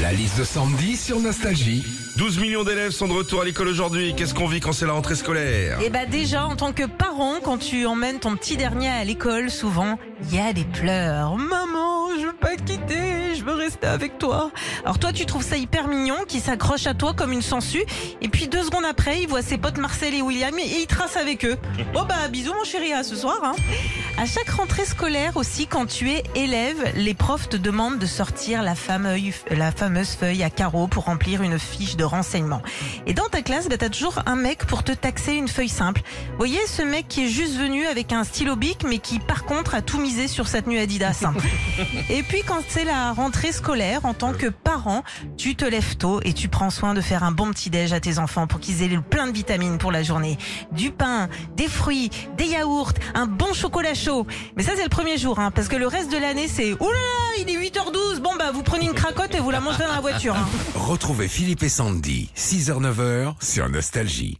La liste de Sandy sur Nostalgie. 12 millions d'élèves sont de retour à l'école aujourd'hui. Qu'est-ce qu'on vit quand c'est la rentrée scolaire Et bah déjà, en tant que parent, quand tu emmènes ton petit dernier à l'école, souvent, il y a des pleurs. Maman, rester avec toi. Alors toi, tu trouves ça hyper mignon, qui s'accroche à toi comme une sangsue. Et puis deux secondes après, il voit ses potes Marcel et William et il trace avec eux. Bon bah bisous mon chéri, à ce soir. Hein. À chaque rentrée scolaire aussi, quand tu es élève, les profs te demandent de sortir la fameuse, la fameuse feuille à carreaux pour remplir une fiche de renseignement. Et dans ta classe, bah, t'as toujours un mec pour te taxer une feuille simple. Vous voyez ce mec qui est juste venu avec un stylo bic, mais qui par contre a tout misé sur sa tenue Adidas. hein. Et puis quand c'est la rentrée en tant que parent, tu te lèves tôt et tu prends soin de faire un bon petit déj à tes enfants pour qu'ils aient plein de vitamines pour la journée. Du pain, des fruits, des yaourts, un bon chocolat chaud. Mais ça c'est le premier jour, hein, parce que le reste de l'année c'est oulala, il est 8h12, bon bah vous prenez une cracotte et vous la mangerez dans la voiture. hein. Retrouvez Philippe et Sandy, 6h-9h sur Nostalgie.